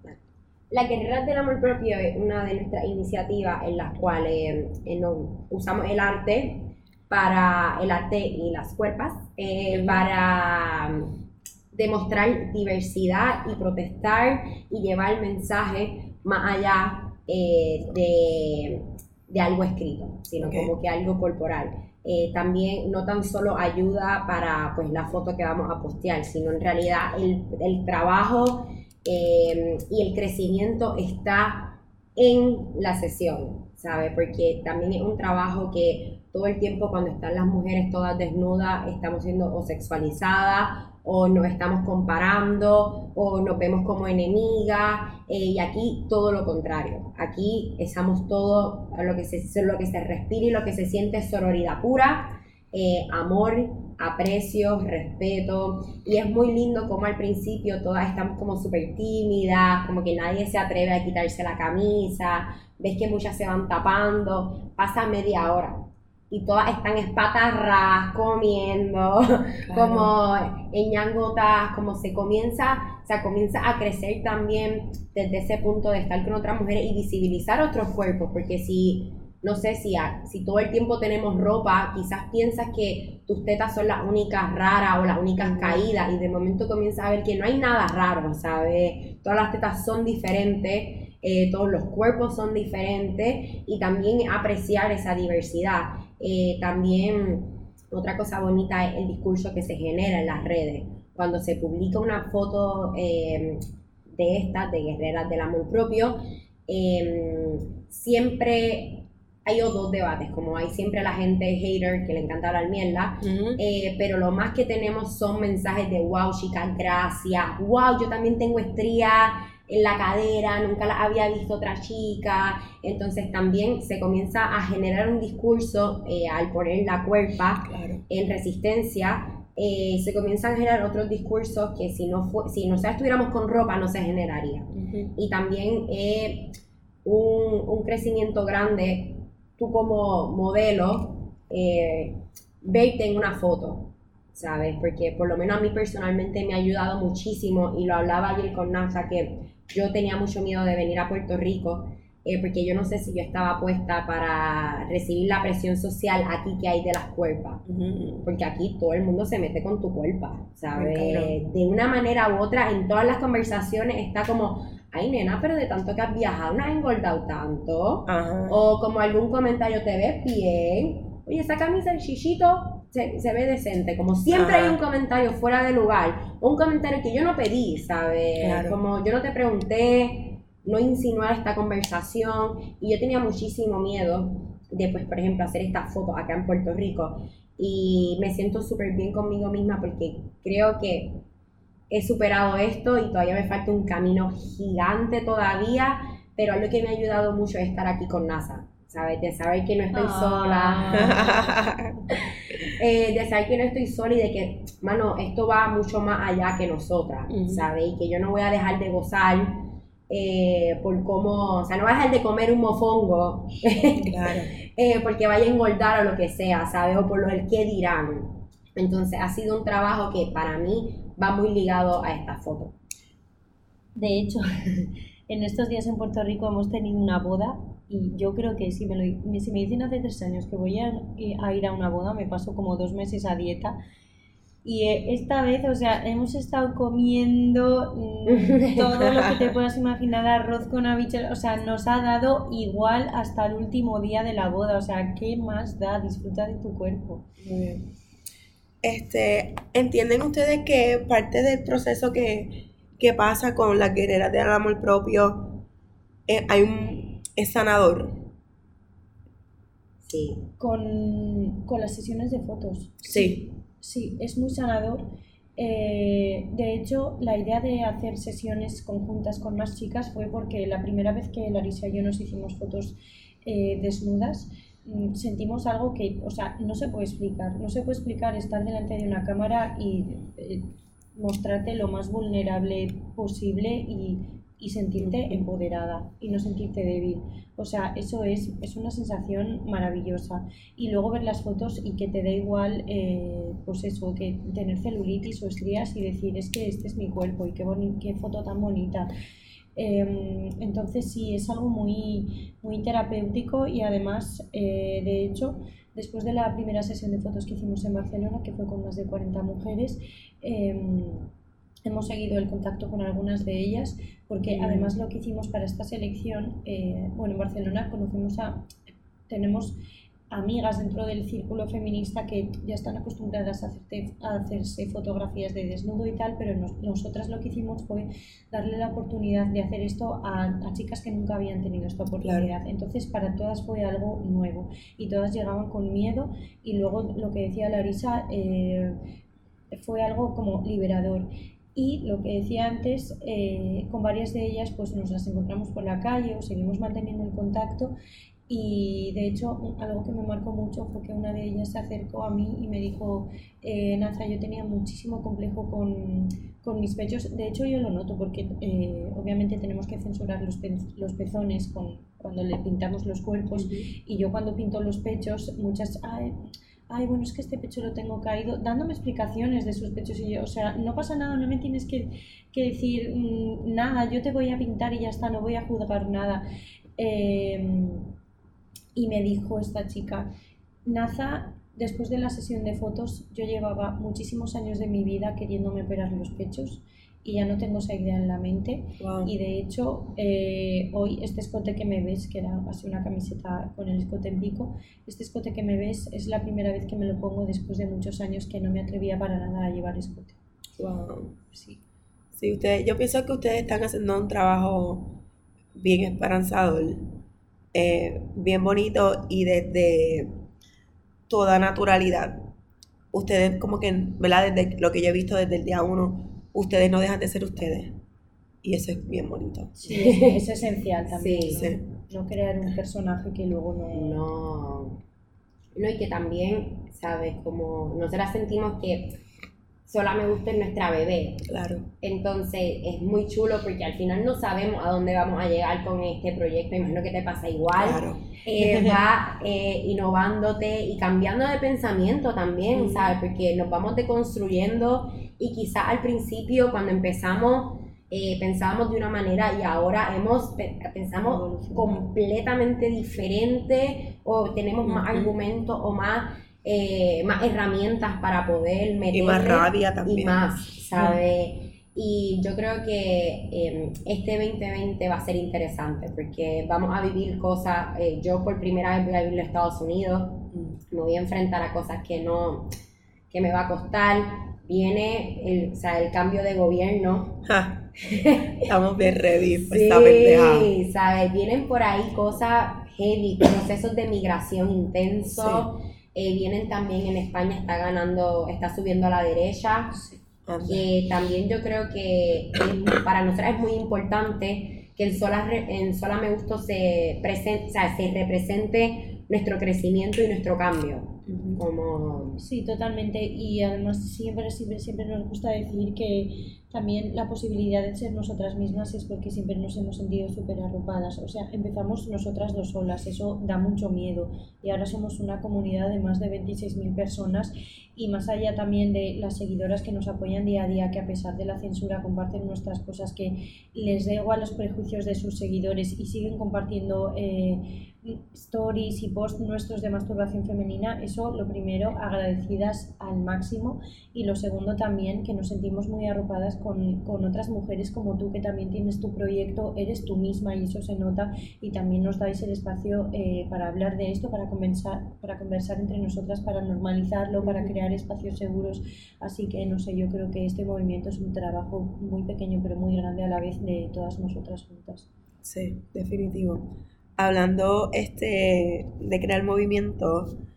la Guerreras del Amor Propio es una de nuestras iniciativas en las cuales eh, no- usamos el arte para el arte y las cuerpas eh, para mm, demostrar diversidad y protestar y llevar el mensaje más allá eh, de, de algo escrito, sino como que algo corporal. Eh, también no tan solo ayuda para pues, la foto que vamos a postear, sino en realidad el, el trabajo eh, y el crecimiento está en la sesión, ¿sabes? Porque también es un trabajo que todo el tiempo cuando están las mujeres todas desnudas estamos siendo o sexualizadas o nos estamos comparando o nos vemos como enemigas eh, y aquí todo lo contrario. Aquí estamos todo lo que se, lo que se respira y lo que se siente es sororidad pura, eh, amor, aprecio, respeto. Y es muy lindo como al principio todas estamos como súper tímidas, como que nadie se atreve a quitarse la camisa, ves que muchas se van tapando, pasa media hora y todas están espatarras, comiendo, *laughs* como en ñangotas, como se comienza, o sea, comienza a crecer también desde ese punto de estar con otras mujeres y visibilizar otros cuerpos, porque si, no sé, si, a- si todo el tiempo tenemos ropa, quizás piensas que tus tetas son las únicas raras o las únicas caídas y de momento comienzas a ver que no hay nada raro, ¿sabes? Todas las tetas son diferentes, eh, todos los cuerpos son diferentes y también apreciar esa diversidad. Eh, también otra cosa bonita es el discurso que se genera en las redes. Cuando se publica una foto eh, de estas, de guerreras del amor propio, eh, siempre hay dos debates, como hay siempre la gente hater que le encanta hablar mierda, eh, pero lo más que tenemos son mensajes de wow, chicas, gracias, wow, yo también tengo estrías en la cadera, nunca las había visto otra chica, entonces también se comienza a generar un discurso eh, al poner la cuerpa Claro. en resistencia, eh, se comienzan a generar otros discursos que si no si nosotros estuviéramos con ropa no se generaría. Y también un, un crecimiento grande, tú como modelo, eh, en una foto, ¿sabes? Porque por lo menos a mí personalmente me ha ayudado muchísimo y lo hablaba ayer con NASA que yo tenía mucho miedo de venir a Puerto Rico. eh, porque yo no sé si yo estaba puesta para recibir la presión social aquí que hay de las cuerpas porque aquí todo el mundo se mete con tu cuerpo, ¿sabes? De una manera u otra, en todas las conversaciones está como, ay nena, pero de tanto que has viajado, no has engordado tanto. Ajá. O como algún comentario, te ves bien. Oye, esa camisa, el chichito, se, se ve decente. Como siempre Ajá. hay un comentario fuera de lugar. O un comentario que yo no pedí, ¿sabes? Claro. Como yo no te pregunté, no insinuar esta conversación. Y yo tenía muchísimo miedo de, pues, por ejemplo, hacer esta foto acá en Puerto Rico. Y me siento súper bien conmigo misma porque creo que he superado esto y todavía me falta un camino gigante todavía, pero lo que me ha ayudado mucho es estar aquí con NASA, ¿sabes? De saber que no estoy Ah. sola, *laughs* eh, de saber que no estoy sola y de que, mano, esto va mucho más allá que nosotras, Ujú. ¿sabes? Y que yo no voy a dejar de gozar eh, por cómo, o sea, no voy a dejar de comer un mofongo claro. *laughs* eh, porque vaya a engordar o lo que sea, ¿sabes? O por lo del qué dirán. Entonces ha sido un trabajo que para mí va muy ligado a esta foto. De hecho, *laughs* en estos días en Puerto Rico hemos tenido una boda y yo creo que si me, lo, si me dicen hace tres años que voy a, a ir a una boda, me paso como dos meses a dieta Y eh, esta vez, o sea, hemos estado comiendo mm, todo lo que te *laughs* puedas imaginar, arroz con habichuelas, o sea, nos ha dado igual hasta el último día de la boda, o sea, ¿qué más da? Disfruta de tu cuerpo. Este, ¿entienden ustedes que parte del proceso que, que pasa con las guerreras del amor propio eh, hay un, es sanador? Sí. Con, con las sesiones de fotos. Sí. Sí, es muy sanador. Eh, de hecho, la idea de hacer sesiones conjuntas con más chicas fue porque la primera vez que Larisa y yo nos hicimos fotos eh, desnudas, sentimos algo que, o sea, no se puede explicar. No se puede explicar estar delante de una cámara y eh, mostrarte lo más vulnerable posible y y sentirte empoderada y no sentirte débil. O sea, eso es, es una sensación maravillosa. Y luego ver las fotos y que te da igual, eh, pues eso, que tener celulitis o estrías y decir, es que este es mi cuerpo y qué, qué foto tan bonita. Em, entonces sí, es algo muy, muy terapéutico y además, eh, de hecho, después de la primera sesión de fotos que hicimos en Barcelona, que fue con más de 40 mujeres, em, hemos seguido el contacto con algunas de ellas, porque mm. además lo que hicimos para esta selección, eh, bueno, en Barcelona conocemos a, tenemos amigas dentro del círculo feminista que ya están acostumbradas a, a hacerse fotografías de desnudo y tal, pero nosotras lo que hicimos fue darle la oportunidad de hacer esto a, a chicas que nunca habían tenido esta oportunidad. Entonces para todas fue algo nuevo y todas llegaban con miedo y luego lo que decía Larisa eh, fue algo como liberador. Y lo que decía antes, eh, con varias de ellas pues nos las encontramos por la calle o seguimos manteniendo el contacto y de hecho algo que me marcó mucho fue que una de ellas se acercó a mí y me dijo, eh, Naza, yo tenía muchísimo complejo con, con, mis pechos, de hecho yo lo noto porque eh, obviamente tenemos que censurar los, los pezones con, cuando le pintamos los cuerpos. Y yo cuando pinto los pechos muchas ay, bueno, es que este pecho lo tengo caído, dándome explicaciones de sus pechos. Y yo, o sea, no pasa nada, no me tienes que, decir mm, nada, yo te voy a pintar y ya está, no voy a juzgar nada. Em, y me dijo esta chica, Naza, después de la sesión de fotos, yo llevaba muchísimos años de mi vida queriéndome operar los pechos y ya no tengo esa idea en la mente. Y de hecho, eh, hoy este escote que me ves, que era así una camiseta con el escote en pico, este escote que me ves es la primera vez que me lo pongo después de muchos años que no me atrevía para nada a llevar escote. Wow, sí. Sí, ustedes, yo pienso que ustedes están haciendo un trabajo bien esperanzador, eh, bien bonito y desde toda naturalidad. Ustedes como que, ¿verdad? Desde lo que yo he visto desde el día uno, ustedes no dejan de ser ustedes. Y eso es bien bonito. Sí, es, esencial también. Sí, ¿no? crear un personaje que luego no... No. No, y que también, ¿sabes? Como nosotras sentimos que sola me gusta nuestra bebé. Claro. Entonces es muy chulo porque al final no sabemos a dónde vamos a llegar con este proyecto. Imagino que te pasa igual. Claro. Eh, *laughs* va eh, innovándote y cambiando de pensamiento también, ¿sabes? Porque nos vamos deconstruyendo y quizás al principio cuando empezamos eh, pensábamos de una manera y ahora hemos pensamos completamente diferente o tenemos más argumentos o más eh, más herramientas para poder meter y más rabia también y más ¿sabes? Y yo creo que em, este 2020 va a ser interesante porque vamos a vivir cosas, eh, yo por primera vez voy a vivir en Estados Unidos, me voy a enfrentar a cosas que no, que me va a costar, viene el, o sea, el cambio de gobierno. Estamos bien ready *laughs* sí, ¿sabes? Vienen por ahí cosas heavy, procesos de migración intensos. Eh, vienen también en España, está ganando, está subiendo a la derecha. Eh, también yo creo que para nosotros es muy importante que en Sola, en Sola Me Gusto se, presente, o sea, se represente nuestro crecimiento y nuestro cambio. Como... Sí, totalmente. Y además siempre, siempre, siempre nos gusta decir que también la posibilidad de ser nosotras mismas es porque siempre nos hemos sentido súper arropadas. O sea, empezamos nosotras dos solas, eso da mucho miedo. Y ahora somos una comunidad de más de 26.000 personas y más allá también de las seguidoras que nos apoyan día a día, que a pesar de la censura comparten nuestras cosas, que les da igual los prejuicios de sus seguidores y siguen compartiendo eh, stories y posts nuestros de masturbación femenina, eso lo primero, agradecidas al máximo y lo segundo también que nos sentimos muy arropadas con, con, otras mujeres como tú que también tienes tu proyecto, eres tú misma y eso se nota y también nos dais el espacio eh, para hablar de esto, para conversar, para conversar entre nosotras, para normalizarlo, para crear espacios seguros, así que no sé, yo creo que este movimiento es un trabajo muy pequeño pero muy grande a la vez de todas nosotras juntas. Sí, definitivo. Hablando este, de crear movimiento,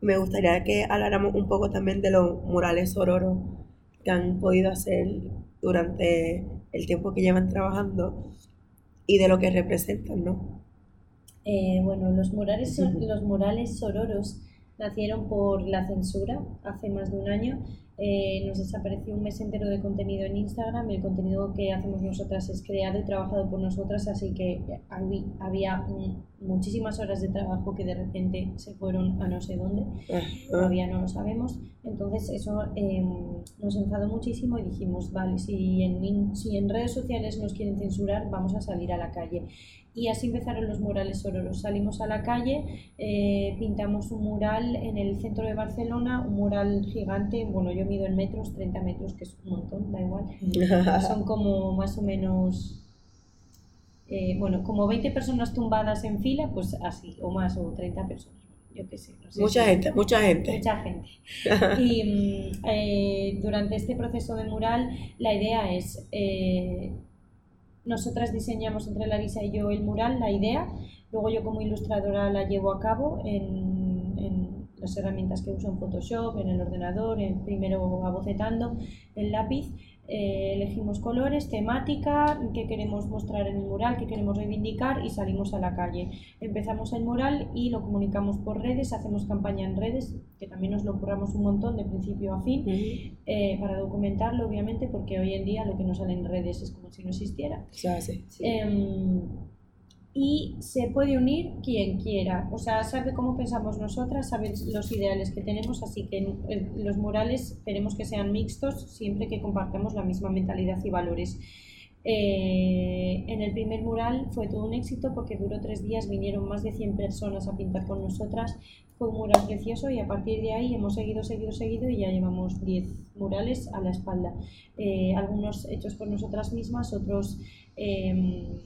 me gustaría que habláramos un poco también de los murales sororos que han podido hacer durante el tiempo que llevan trabajando y de lo que representan, ¿no? Eh, bueno, los murales, los murales sororos nacieron por la censura hace más de un año eh, nos desapareció un mes entero de contenido en Instagram y el contenido que hacemos nosotras es creado y trabajado por nosotras, así que había muchísimas horas de trabajo que de repente se fueron a no sé dónde, todavía no lo sabemos. Entonces eso em, nos enfadó muchísimo y dijimos, vale, si en, si en redes sociales nos quieren censurar, vamos a salir a la calle. Y así empezaron los murales sororos. Salimos a la calle, eh, pintamos un mural en el centro de Barcelona, un mural gigante, bueno, yo mido en metros, 30 metros, que es un montón, da igual. *laughs* Son como más o menos, eh, bueno, como 20 personas tumbadas en fila, pues así, o más, o 30 personas. Yo qué sé, no sé mucha gente, mucha gente. Mucha gente. Y mm, eh, durante este proceso de mural, la idea es nosotras diseñamos entre Larisa y yo el mural, la idea, luego yo como ilustradora la llevo a cabo en, en las herramientas que uso en Photoshop, en el ordenador, en, primero abocetando el lápiz eh, elegimos colores, temática que queremos mostrar en el mural, que queremos reivindicar y salimos a la calle. Empezamos el mural y lo comunicamos por redes, hacemos campaña en redes, que también nos lo curramos un montón de principio a fin, eh, para documentarlo obviamente, porque hoy en día lo que nos sale en redes es como si no existiera. Sí, sí. Em, y se puede unir quien quiera. O sea, sabe cómo pensamos nosotras, sabe los ideales que tenemos, así que los murales queremos que sean mixtos siempre que compartamos la misma mentalidad y valores. Eh, en el primer mural fue todo un éxito porque duró tres días, vinieron más de 100 personas a pintar con nosotras, fue un mural precioso y a partir de ahí hemos seguido, seguido, seguido y ya llevamos 10 murales a la espalda. Eh, algunos hechos por nosotras mismas, otros... Eh,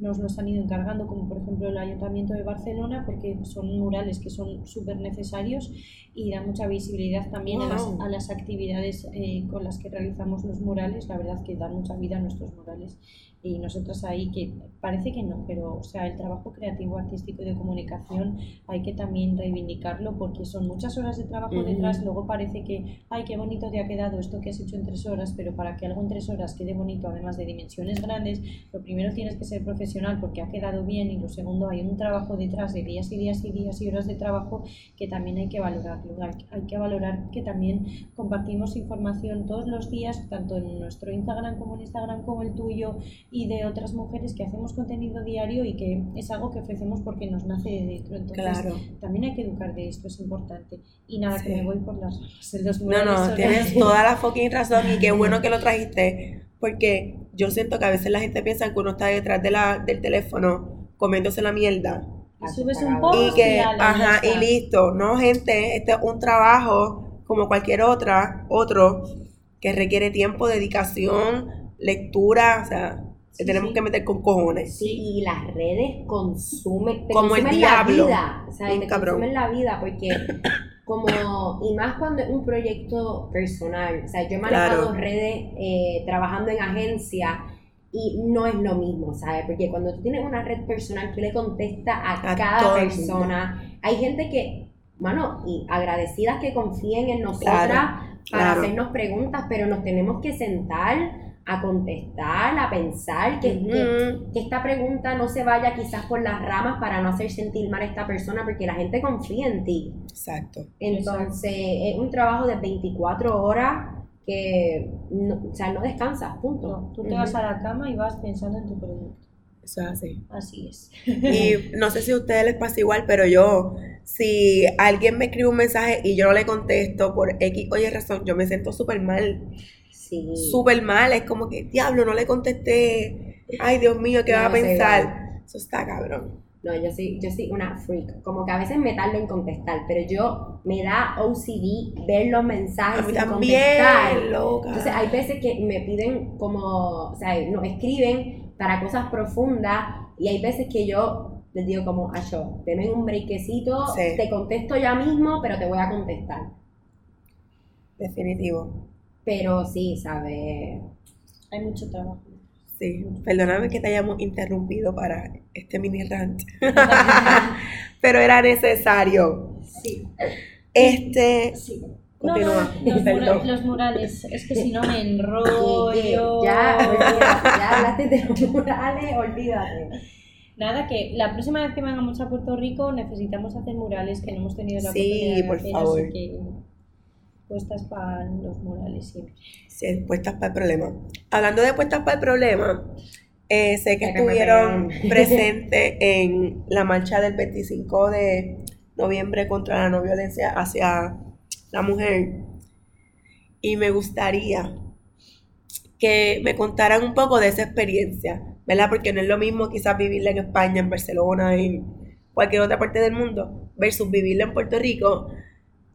nos los han ido encargando, como por ejemplo el Ayuntamiento de Barcelona, porque son murales que son súper necesarios y da mucha visibilidad también a, las, a, las, actividades eh, con las que realizamos los murales. La verdad que dan mucha vida a nuestros murales y nosotros ahí que parece que no, pero o sea, el trabajo creativo, artístico y de comunicación hay que también reivindicarlo porque son muchas horas de trabajo detrás, luego parece que, ay, qué bonito te ha quedado esto que has hecho en tres horas, pero para que algo en tres horas quede bonito, además de dimensiones grandes, lo primero tienes que ser profesional porque ha quedado bien y lo segundo hay un trabajo detrás de días y días y días y horas de trabajo que también hay que valorarlo, hay, que valorar que también compartimos información todos los días, tanto en nuestro Instagram como en Instagram como el tuyo, y de otras mujeres que hacemos contenido diario y que es algo que ofrecemos porque nos nace de dentro. Entonces, claro. también hay que educar de esto, es importante. Y nada, que me voy por las ramas. no, no, tienes toda la fucking razón y qué *laughs* bueno que lo trajiste, porque yo siento que a veces la gente piensa que uno está detrás de la, del teléfono comiéndose la mierda. Y subes un poco y que, ajá, y listo. No, gente, este es un trabajo como cualquier otra, otro, que requiere tiempo, dedicación, lectura, o sea, tenemos que meter con cojones. Sí, y las redes consumen, como el diablo. la vida, o sea, te consumen la vida porque *coughs* como y más cuando es un proyecto personal, o sea, yo he manejado redes eh, trabajando en agencia y no es lo mismo, ¿sabes? Porque cuando tú tienes una red personal, tú le contestas a, cada persona. Hay gente que, bueno, y agradecidas que confíen en nosotras para hacernos preguntas, pero nos tenemos que sentar a contestar, a pensar, que, que, esta pregunta no se vaya quizás por las ramas para no hacer sentir mal a esta persona, porque la gente confía en ti. Exacto. Entonces, es un trabajo de 24 horas que, no, o sea, no descansas, punto. No, tú te vas a la cama y vas pensando en tu producto. Eso es así. Así es. Y no sé si a ustedes les pasa igual, pero yo, si alguien me escribe un mensaje y yo no le contesto por X o Y razón, yo me siento súper mal. Sí. Súper mal. Es como que, diablo, no le contesté. Ay, Dios mío, ¿qué No, va a pensar? Eso está cabrón. No, yo soy, yo soy una freak. Como que a veces me tardo en contestar, pero yo me da OCD ver los mensajes A mí sin también, contestar. loca. Entonces hay veces que me piden como, o sea, nos escriben para cosas profundas y hay veces que yo les digo como, ah, yo, denme un brequecito, Sí. te contesto ya mismo, pero te voy a contestar. Definitivo. Pero sí, ¿sabes? Hay mucho trabajo. Sí. Perdóname que te hayamos interrumpido para este mini rant. *laughs* pero era necesario. Sí. Este. Sí. No, Continúa. no, los, Perdón. mura- los murales. Es que si no me *laughs* enrollo. ya, olvídate, ya hablaste de los murales, olvídate. Nada, que la próxima vez que vengamos a Puerto Rico necesitamos hacer murales que no hemos tenido la Sí, oportunidad de por hacer, favor. así que puestas para los murales siempre. Sí, puestas para el problema. Hablando de puestas para el problema, eh, sé que estuvieron *laughs* presentes en la marcha del 25 de noviembre contra la no violencia hacia la mujer. Y me gustaría que me contaran un poco de esa experiencia, ¿verdad? Porque no es lo mismo quizás vivirla en España, en Barcelona, en cualquier otra parte del mundo, versus vivirla en Puerto Rico,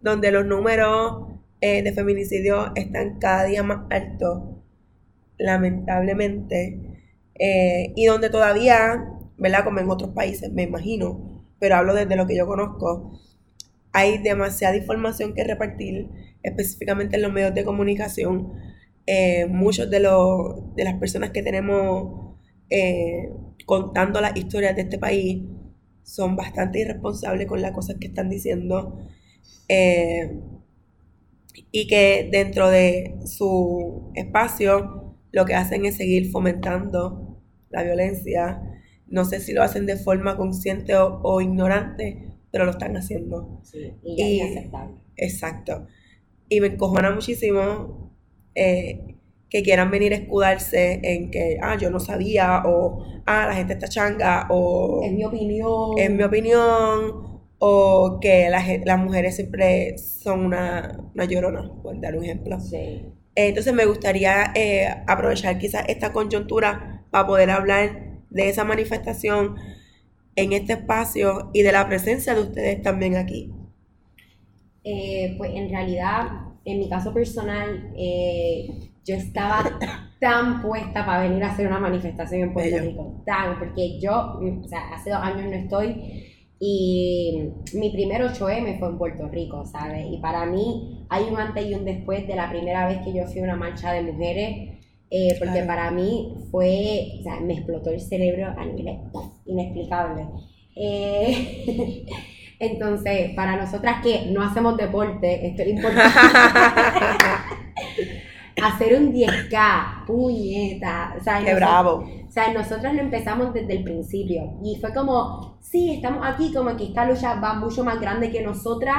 donde los números eh, de feminicidio están cada día más altos, lamentablemente, eh, y donde todavía, ¿verdad? Como en otros países, me imagino, pero hablo desde lo que yo conozco, hay demasiada información que repartir, específicamente en los medios de comunicación. Eh, muchos de, los, de las personas que tenemos eh, contando las historias de este país son bastante irresponsables con las cosas que están diciendo. Eh, y que dentro de su espacio lo que hacen es seguir fomentando la violencia. No sé si lo hacen de forma consciente o, o ignorante, pero lo están haciendo. Sí, y Y- es inaceptable. Exacto. Y me encojona muchísimo eh, que quieran venir a escudarse en que, ah, yo no sabía, o, ah, la gente está changa, o Es mi opinión. en mi opinión, o que la gen- las mujeres siempre son una, una llorona, por dar un ejemplo. Sí. Entonces me gustaría eh, aprovechar quizás esta coyuntura para poder hablar de esa manifestación en este espacio y de la presencia de ustedes también aquí. Eh, pues en realidad, en mi caso personal, eh, yo estaba *coughs* tan puesta para venir a hacer una manifestación en Puerto Bello. Rico, tan, porque yo, mm, o sea, hace dos años no estoy y mi primer 8M fue en Puerto Rico, ¿sabes? Y para mí hay un antes y un después de la primera vez que yo fui a una marcha de mujeres, eh, porque Claro. para mí fue, o sea, me explotó el cerebro a niveles ¡puf! inexplicables. Eh, *laughs* entonces, para nosotras que no hacemos deporte, esto es importante. *laughs* Hacer un 10K, puñeta. O sea, Qué nosotros- bravo. O sea, nosotros lo empezamos desde el principio. Y fue como, sí, estamos aquí, como que esta lucha va mucho más grande que nosotras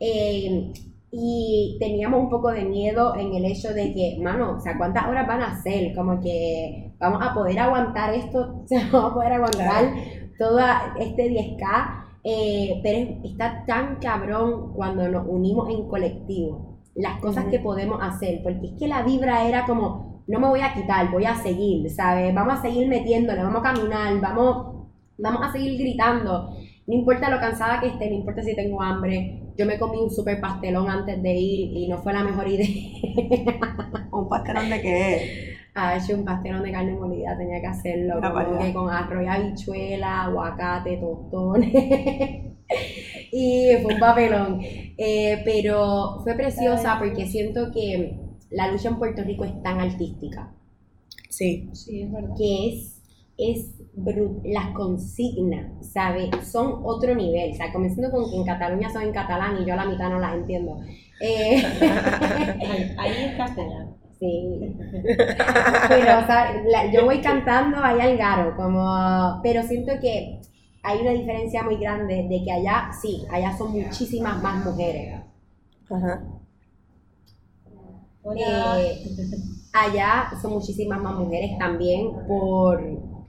eh, y teníamos un poco de miedo en el hecho de que, mano, o sea, ¿cuántas horas van a ser? Como que vamos a poder aguantar esto, *laughs* o sea, vamos a poder aguantar todo este 10K, eh, pero es- está tan cabrón cuando nos unimos en colectivo, las cosas que podemos hacer, porque es que la vibra era como, no me voy a quitar, voy a seguir, ¿sabes? Vamos a seguir metiéndole, vamos a caminar, vamos, vamos a seguir gritando. No importa lo cansada que esté, no importa si tengo hambre. Yo me comí un super pastelón antes de ir y no fue la mejor idea. *laughs* ¿Un pastelón de qué? Ha hecho un pastelón de carne molida, tenía que hacerlo. Como que con arroz y habichuela, aguacate, tostones. *laughs* y fue un papelón. Eh, pero fue preciosa porque siento que la lucha en Puerto Rico es tan artística Sí, Sí, es verdad. que es, es las consignas, ¿sabes? Son otro nivel. O sea, comenzando con que en Cataluña son en catalán y yo a la mitad no las entiendo. Eh, *laughs* Ahí, ahí en castellano. sí. Pero, o sea, la- yo voy cantando ahí al garo, como... Pero siento que hay una diferencia muy grande de que allá, sí, allá son muchísimas más mujeres. Ajá. Eh, allá son muchísimas más mujeres también por, o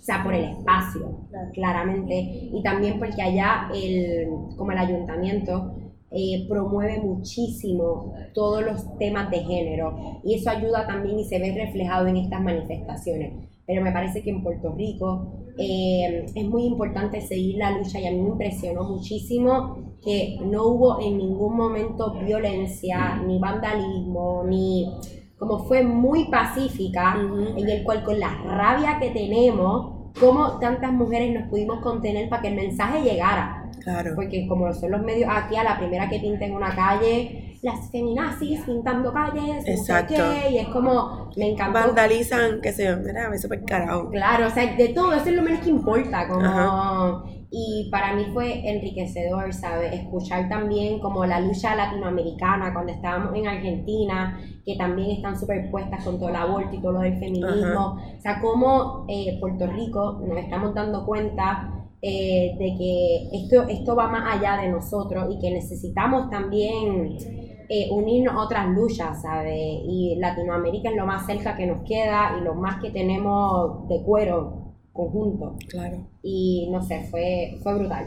sea, por el espacio, claramente, y también porque allá el, como el ayuntamiento eh, promueve muchísimo todos los temas de género y eso ayuda también y se ve reflejado en estas manifestaciones. Pero me parece que en Puerto Rico eh, es muy importante seguir la lucha y a mí me impresionó muchísimo que no hubo en ningún momento violencia, ni vandalismo, ni como fue muy pacífica, en el cual con la rabia que tenemos, como tantas mujeres nos pudimos contener para que el mensaje llegara. Claro. Porque como son los medios aquí, a la primera que pinten una calle, las feminazis pintando calles, no sé Exacto. qué, y es como, me encantó. Vandalizan, que se mira, me súper carajo. Claro, o sea, de todo, eso es lo menos que importa, como... Ajá. Y para mí fue enriquecedor, ¿sabes? Escuchar también como la lucha latinoamericana cuando estábamos en Argentina, que también están superpuestas con todo el aborto y todo lo del feminismo. O sea, como eh, Puerto Rico nos estamos dando cuenta eh, de que esto, esto va más allá de nosotros y que necesitamos también eh, unirnos a otras luchas, ¿sabes? Y Latinoamérica es lo más cerca que nos queda y lo más que tenemos de cuero conjunto. Claro. Y no sé, fue, fue brutal.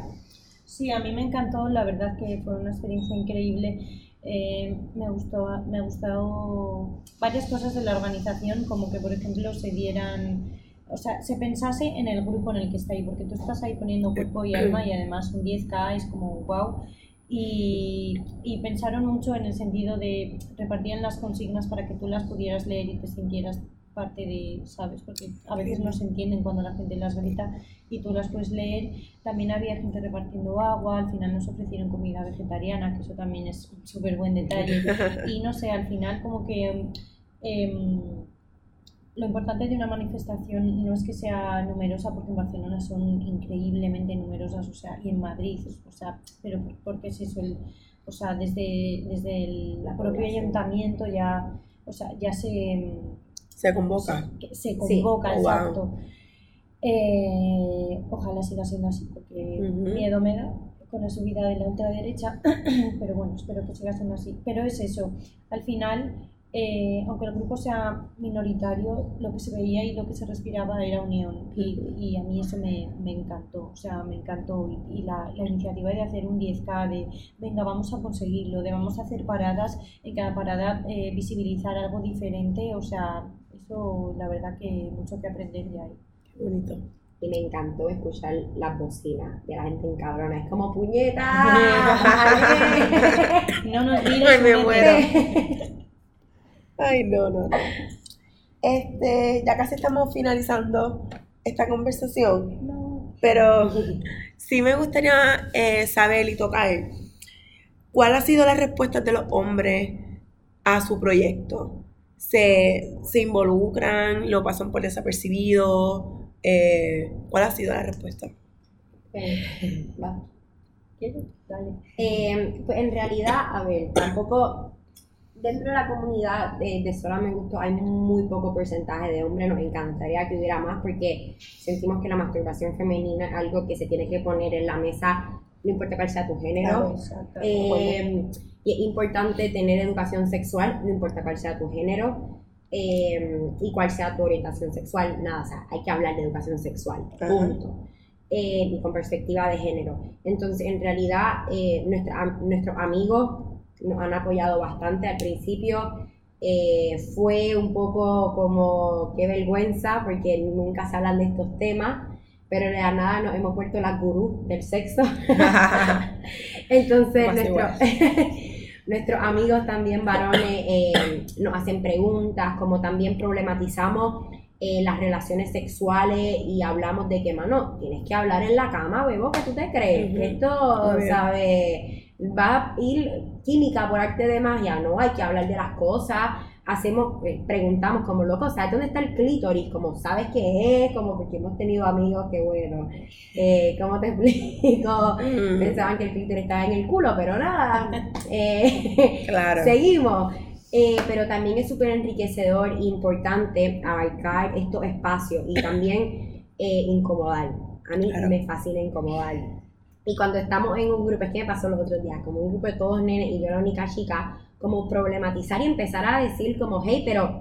Sí, a mí me encantó, la verdad que fue una experiencia increíble. Eh, me gustó, me ha gustado varias cosas de la organización, como que por ejemplo se dieran, o sea, se pensase en el grupo en el que está ahí, porque tú estás ahí poniendo cuerpo y alma y además un 10K es como wow. Y, y pensaron mucho en el sentido de repartían las consignas para que tú las pudieras leer y te sintieras parte de, ¿sabes? Porque a veces no se entienden cuando la gente las grita y tú las puedes leer. También había gente repartiendo agua, al final nos ofrecieron comida vegetariana, que eso también es un súper buen detalle. Y no sé, al final como que em, lo importante de una manifestación no es que sea numerosa, porque en Barcelona son increíblemente numerosas, o sea, y en Madrid, o sea, pero por- porque es eso, el, o sea, desde, desde el propio ayuntamiento ya, o sea, ya se Se convoca. se Sí. convoca, Wow. exacto. Eh, ojalá siga siendo así, porque Ujú. miedo me da con la subida de la ultraderecha, *clears throat* pero bueno, espero que siga siendo así. Pero es eso, al final, eh, aunque el grupo sea minoritario, lo que se veía y lo que se respiraba era unión, y, y a mí eso me, me encantó, o sea, me encantó. Y, y la, la iniciativa de hacer un 10K, de venga, vamos a conseguirlo, de vamos a hacer paradas, en cada parada eh, visibilizar algo diferente, o sea, eso la verdad que mucho que aprender de ahí. Qué bonito. Y me encantó escuchar las bocinas de la gente en cabrona. Es como puñeta. *laughs* vale". *laughs* No nos mires, *laughs* me muero. Ay, no, no, no. Este, ya casi estamos finalizando esta conversación, No. pero sí me gustaría eh, saber y tocar cuál ha sido la respuesta de los hombres a su proyecto. ¿Se, se involucran? ¿Lo pasan por desapercibido? Eh, ¿Cuál ha sido la respuesta? Eh, va. Dale. Eh, pues en realidad, a ver, tampoco dentro de la comunidad de, de Sola Me Gustó hay muy poco porcentaje de hombres, nos encantaría que hubiera más porque sentimos que la masturbación femenina es algo que se tiene que poner en la mesa, no importa cuál sea tu género. Exacto. Eh, y es importante tener educación sexual, no importa cuál sea tu género eh, y cuál sea tu orientación sexual, nada, o sea, hay que hablar de educación sexual, punto. Eh, y con perspectiva de género. Entonces, en realidad, eh, nuestra- nuestros amigos nos han apoyado bastante al principio. eh, fue un poco como qué vergüenza porque nunca se hablan de estos temas, pero de la nada nos hemos vuelto las gurús del sexo. *laughs* Entonces, nuestro- *laughs* nuestros amigos también varones eh, nos hacen preguntas, como también problematizamos eh, las relaciones sexuales y hablamos de que, mano, tienes que hablar en la cama, bebo, ¿qué tú te crees? Que Esto. ¿sabes? Va a ir química por arte de magia, no, hay que hablar de las cosas. Hacemos, eh, preguntamos como locos, ¿sabes dónde está el clítoris? Como sabes qué es, como porque hemos tenido amigos que bueno, eh, ¿cómo te *laughs* explico? Mm, Pensaban que el clítoris estaba en el culo, pero nada. *laughs* Eh, claro. Seguimos. Eh, pero también es súper enriquecedor e importante abarcar estos espacios y también eh, incomodar. A mí Claro. me fascina incomodar. Y cuando estamos en un grupo, es que me pasó los otros días, como un grupo de todos nenes y yo la única chica, como problematizar y empezar a decir como, hey, pero,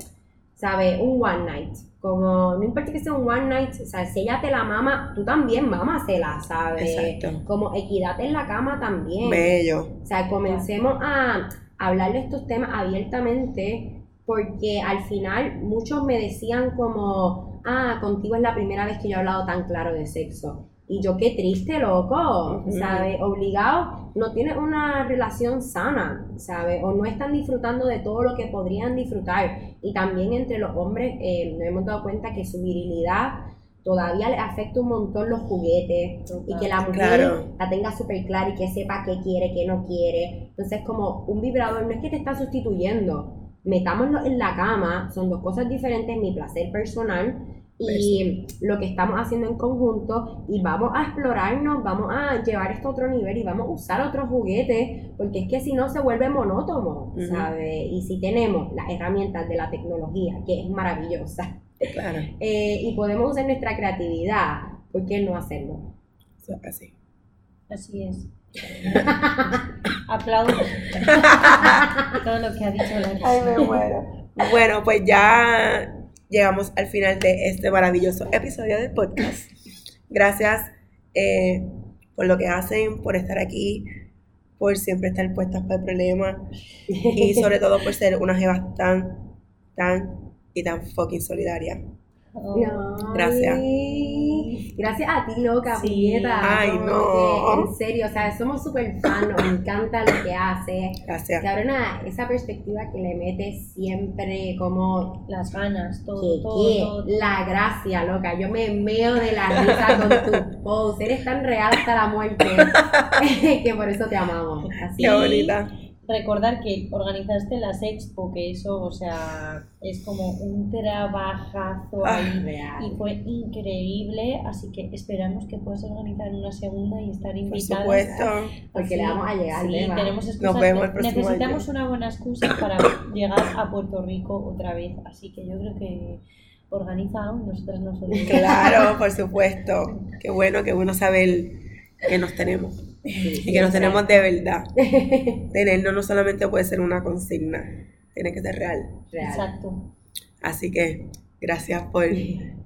¿sabe? Un one night. Como, no importa que sea un one night, o sea, si ella te la mama, tú también mámasela, ¿sabes? Exacto. Como equidad en la cama también. Bello. O sea, comencemos a hablar de estos temas abiertamente porque al final muchos me decían como, ah, contigo es la primera vez que yo he hablado tan claro de sexo. Y yo qué triste, loco. ¿sabes? Obligado, no tienes una relación sana, ¿sabes? O no están disfrutando de todo lo que podrían disfrutar. Y también entre los hombres eh, nos hemos dado cuenta que su virilidad todavía le afecta un montón los juguetes y que la mujer Claro. la tenga súper clara y que sepa qué quiere, qué no quiere. Entonces, como un vibrador no es que te está sustituyendo, metámoslo en la cama, son dos cosas diferentes, mi placer personal y lo que estamos haciendo en conjunto y vamos a explorarnos, vamos a llevar esto a otro nivel y vamos a usar otros juguetes, porque es que si no se vuelve monótono, Ujú. ¿sabes? Y si tenemos las herramientas de la tecnología, que es maravillosa, Claro. *laughs* eh, y podemos usar nuestra creatividad, ¿por qué no hacerlo? Así. Así es. Aplausos. *laughs* Todo lo que ha dicho la Ay, me muero. Bueno, pues ya llegamos al final de este maravilloso episodio del podcast. Gracias eh, por lo que hacen, por estar aquí, por siempre estar puestas para el problema y sobre *laughs* todo por ser unas jevas tan, tan y tan fucking solidarias. Oh, Gracias. Gracias a ti, loca, Sí. puñeta. Ay, no. que, en serio, o sea, somos súper fan, nos encanta lo que hace. Gracias. Cabrona, esa perspectiva que le metes siempre como Las ganas, todo, que, todo, que, todo. la gracia, loca. Yo me meo de la risa con tu post. Eres tan real hasta la muerte *laughs* que por eso te amamos. Así Qué bonita. Recordar que organizaste las expo, que eso, o sea, es como un trabajazo Ah, ahí. real. Y fue increíble, así que esperamos que puedas organizar una segunda y estar Por invitadas. supuesto. Porque Así, le vamos a llegar, Sí, tenemos excusas. Nos vemos el próximo necesitamos año. una buena excusa para *coughs* llegar a Puerto Rico otra vez. Así que yo creo que organiza y nosotras nos olvidamos. Claro, por *laughs* supuesto. Qué bueno, qué bueno saber que nos tenemos. Y que nos tenemos de verdad. *laughs* Tenernos no solamente puede ser una consigna, tiene que ser real. Real. Exacto. Así que gracias por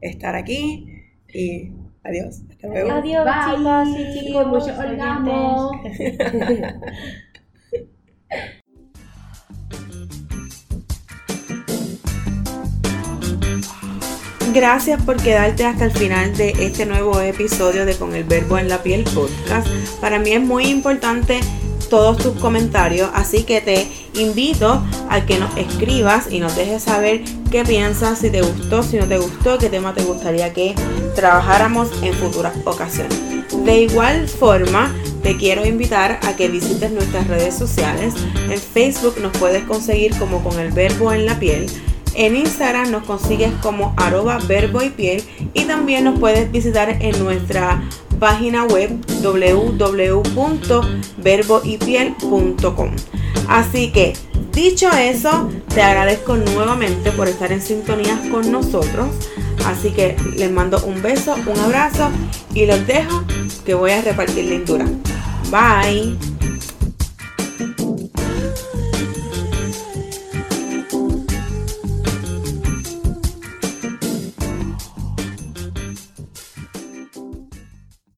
estar aquí y adiós. Hasta luego. Adiós, Bye. chicas y chicos. Mucho orgasmo. *laughs* Gracias por quedarte hasta el final de este nuevo episodio de Con el Verbo en la Piel podcast. Para mí es muy importante todos tus comentarios, así que te invito a que nos escribas y nos dejes saber qué piensas, si te gustó, si no te gustó, qué tema te gustaría que trabajáramos en futuras ocasiones. De igual forma, te quiero invitar a que visites nuestras redes sociales. En Facebook nos puedes conseguir como con el verbo en la piel. En Instagram nos consigues como arroba verbo y piel y también nos puedes visitar en nuestra página web www.verboypiel.com. Así que, dicho eso, te agradezco nuevamente por estar en sintonía con nosotros. Así que les mando un beso, un abrazo y los dejo que voy a repartir lindura. Bye.